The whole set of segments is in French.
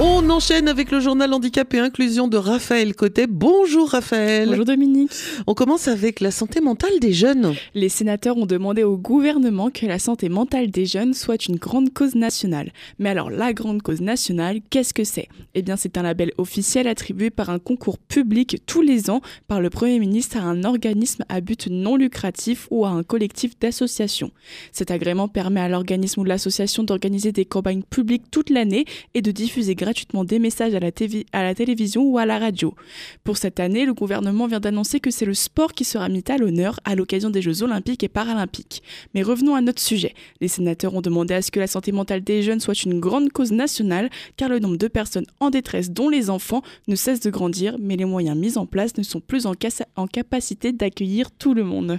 On enchaîne avec le journal handicap et inclusion de Raphaël Cotet. Bonjour Raphaël. Bonjour Dominique. On commence avec la santé mentale des jeunes. Les sénateurs ont demandé au gouvernement que la santé mentale des jeunes soit une grande cause nationale. Mais alors la grande cause nationale, qu'est-ce que c'est? Eh bien c'est un label officiel attribué par un concours public tous les ans par le Premier ministre à un organisme à but non lucratif ou à un collectif d'associations. Cet agrément permet à l'organisme ou l'association d'organiser des campagnes publiques toute l'année et de diffuser gratuitement des messages à la, télévision ou à la radio. Pour cette année, le gouvernement vient d'annoncer que c'est le sport qui sera mis à l'honneur à l'occasion des Jeux olympiques et paralympiques. Mais revenons à notre sujet. Les sénateurs ont demandé à ce que la santé mentale des jeunes soit une grande cause nationale, car le nombre de personnes en détresse, dont les enfants, ne cesse de grandir, mais les moyens mis en place ne sont plus en capacité d'accueillir tout le monde.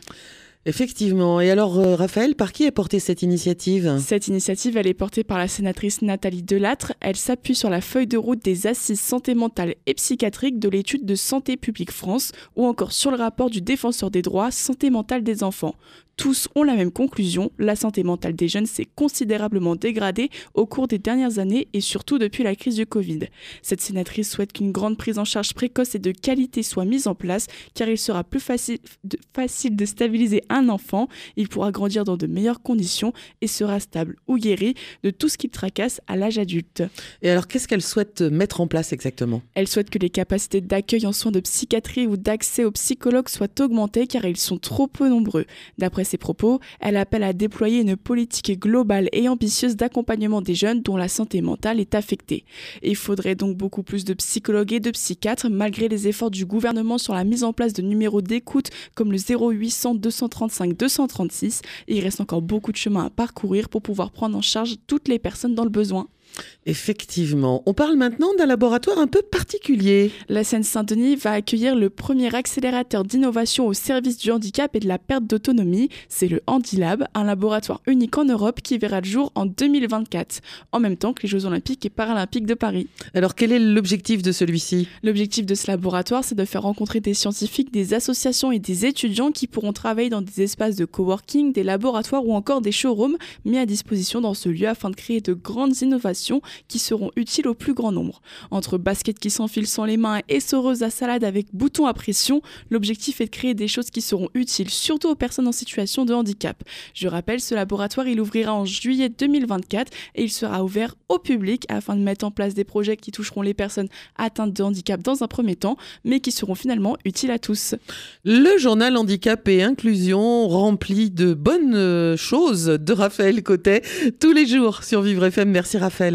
Effectivement. Et alors, euh, Raphaël, par qui est portée cette initiative? Cette initiative, elle est portée par la sénatrice Nathalie Delattre. Elle s'appuie sur la feuille de route des assises santé mentale et psychiatrique de l'étude de Santé publique France ou encore sur le rapport du défenseur des droits Santé mentale des enfants tous ont la même conclusion, la santé mentale des jeunes s'est considérablement dégradée au cours des dernières années et surtout depuis la crise du Covid. Cette sénatrice souhaite qu'une grande prise en charge précoce et de qualité soit mise en place car il sera plus facile de, facile de stabiliser un enfant, il pourra grandir dans de meilleures conditions et sera stable ou guéri de tout ce qui tracasse à l'âge adulte. Et alors qu'est-ce qu'elle souhaite mettre en place exactement? Elle souhaite que les capacités d'accueil en soins de psychiatrie ou d'accès aux psychologues soient augmentées car ils sont trop peu nombreux. D'après ses propos, elle appelle à déployer une politique globale et ambitieuse d'accompagnement des jeunes dont la santé mentale est affectée. il faudrait donc beaucoup plus de psychologues et de psychiatres, malgré les efforts du gouvernement sur la mise en place de numéros d'écoute comme le 0800 235 236. il reste encore beaucoup de chemin à parcourir pour pouvoir prendre en charge toutes les personnes dans le besoin. Effectivement. On parle maintenant d'un laboratoire un peu particulier. La Seine-Saint-Denis va accueillir le premier accélérateur d'innovation au service du handicap et de la perte d'autonomie. C'est le Handilab, un laboratoire unique en Europe qui verra le jour en 2024, en même temps que les Jeux Olympiques et Paralympiques de Paris. Alors quel est l'objectif de celui-ci? L'objectif de ce laboratoire, c'est de faire rencontrer des scientifiques, des associations et des étudiants qui pourront travailler dans des espaces de coworking, des laboratoires ou encore des showrooms mis à disposition dans ce lieu afin de créer de grandes innovations qui seront utiles au plus grand nombre. Entre baskets qui s'enfilent sans les mains et soreuses à salade avec boutons à pression, l'objectif est de créer des choses qui seront utiles surtout aux personnes en situation de handicap. Je rappelle, ce laboratoire il ouvrira en juillet 2024 et il sera ouvert au public afin de mettre en place des projets qui toucheront les personnes atteintes de handicap dans un premier temps, mais qui seront finalement utiles à tous. Le journal Handicap et Inclusion rempli de bonnes euh, choses de Raphaël Cotet tous les jours sur Vivre FM. Merci Raphaël.